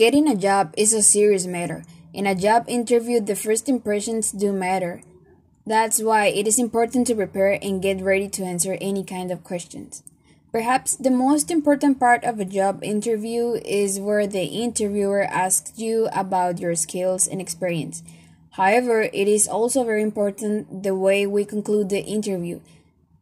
Getting a job is a serious matter. In a job interview, the first impressions do matter. That's why it is important to prepare and get ready to answer any kind of questions. Perhaps the most important part of a job interview is where the interviewer asks you about your skills and experience. However, it is also very important the way we conclude the interview.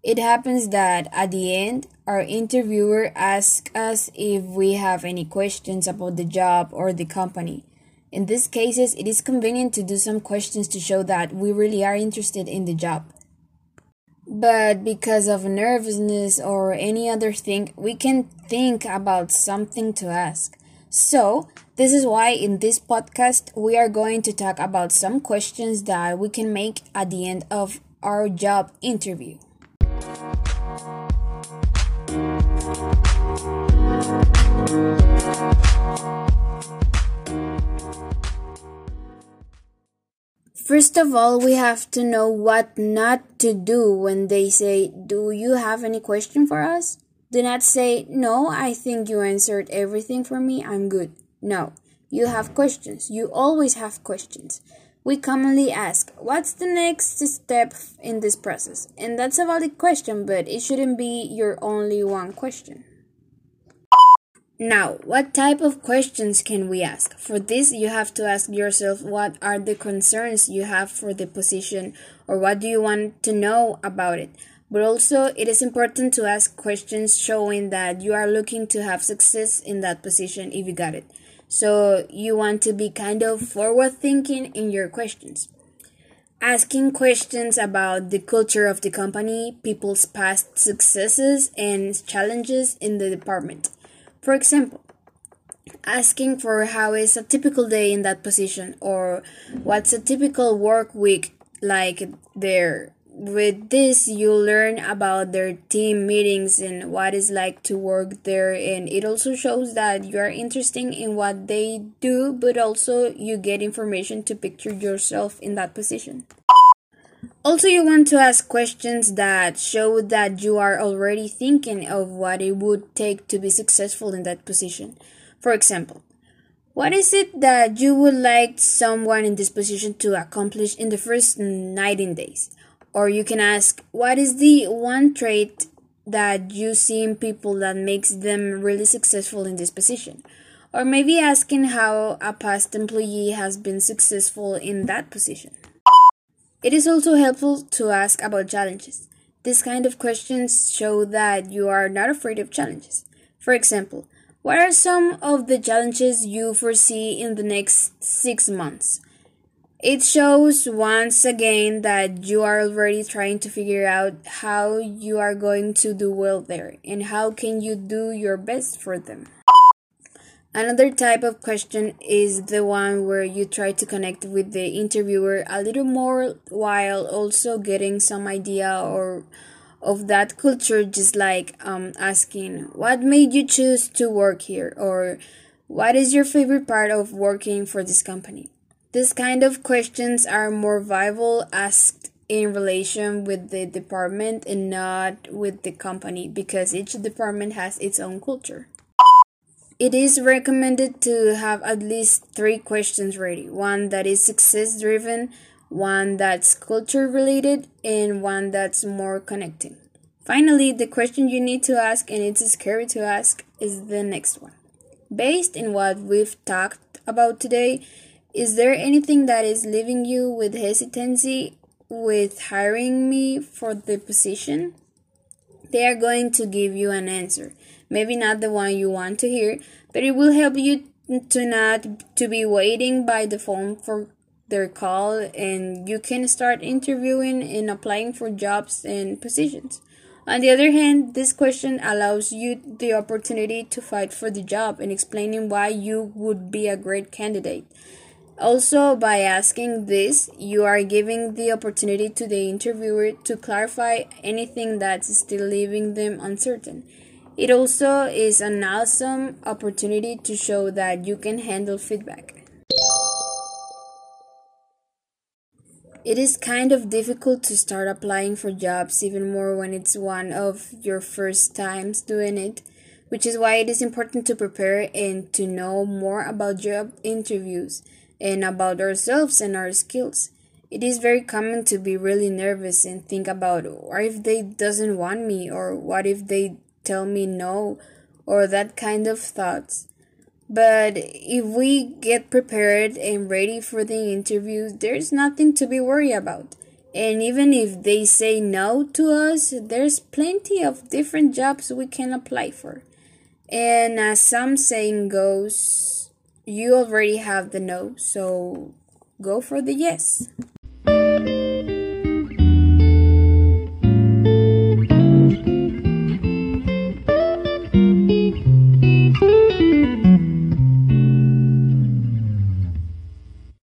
It happens that at the end, our interviewer asks us if we have any questions about the job or the company. In these cases, it is convenient to do some questions to show that we really are interested in the job. But because of nervousness or any other thing, we can think about something to ask. So, this is why in this podcast we are going to talk about some questions that we can make at the end of our job interview. First of all, we have to know what not to do when they say, Do you have any question for us? Do not say, No, I think you answered everything for me, I'm good. No, you have questions. You always have questions. We commonly ask, What's the next step in this process? And that's a valid question, but it shouldn't be your only one question. Now, what type of questions can we ask? For this, you have to ask yourself what are the concerns you have for the position or what do you want to know about it. But also, it is important to ask questions showing that you are looking to have success in that position if you got it. So, you want to be kind of forward thinking in your questions. Asking questions about the culture of the company, people's past successes, and challenges in the department. For example, asking for how is a typical day in that position or what's a typical work week like there. With this, you learn about their team meetings and what it's like to work there, and it also shows that you are interested in what they do, but also you get information to picture yourself in that position. Also, you want to ask questions that show that you are already thinking of what it would take to be successful in that position. For example, what is it that you would like someone in this position to accomplish in the first 19 days? Or you can ask, what is the one trait that you see in people that makes them really successful in this position? Or maybe asking how a past employee has been successful in that position. It is also helpful to ask about challenges. This kind of questions show that you are not afraid of challenges. For example, what are some of the challenges you foresee in the next six months? It shows once again that you are already trying to figure out how you are going to do well there and how can you do your best for them. Another type of question is the one where you try to connect with the interviewer a little more while also getting some idea or of that culture just like um, asking what made you choose to work here or what is your favorite part of working for this company this kind of questions are more viable asked in relation with the department and not with the company because each department has its own culture it is recommended to have at least three questions ready one that is success driven, one that's culture related, and one that's more connecting. Finally, the question you need to ask, and it's scary to ask, is the next one. Based in what we've talked about today, is there anything that is leaving you with hesitancy with hiring me for the position? They are going to give you an answer maybe not the one you want to hear, but it will help you to not to be waiting by the phone for their call and you can start interviewing and applying for jobs and positions. On the other hand, this question allows you the opportunity to fight for the job and explaining why you would be a great candidate. Also, by asking this, you are giving the opportunity to the interviewer to clarify anything that's still leaving them uncertain. It also is an awesome opportunity to show that you can handle feedback. It is kind of difficult to start applying for jobs, even more when it's one of your first times doing it. which is why it is important to prepare and to know more about job interviews and about ourselves and our skills. It is very common to be really nervous and think about what if they doesn't want me or what if they tell me no or that kind of thoughts. But if we get prepared and ready for the interview, there's nothing to be worried about. And even if they say no to us, there's plenty of different jobs we can apply for. And as some saying goes, you already have the no, so go for the yes.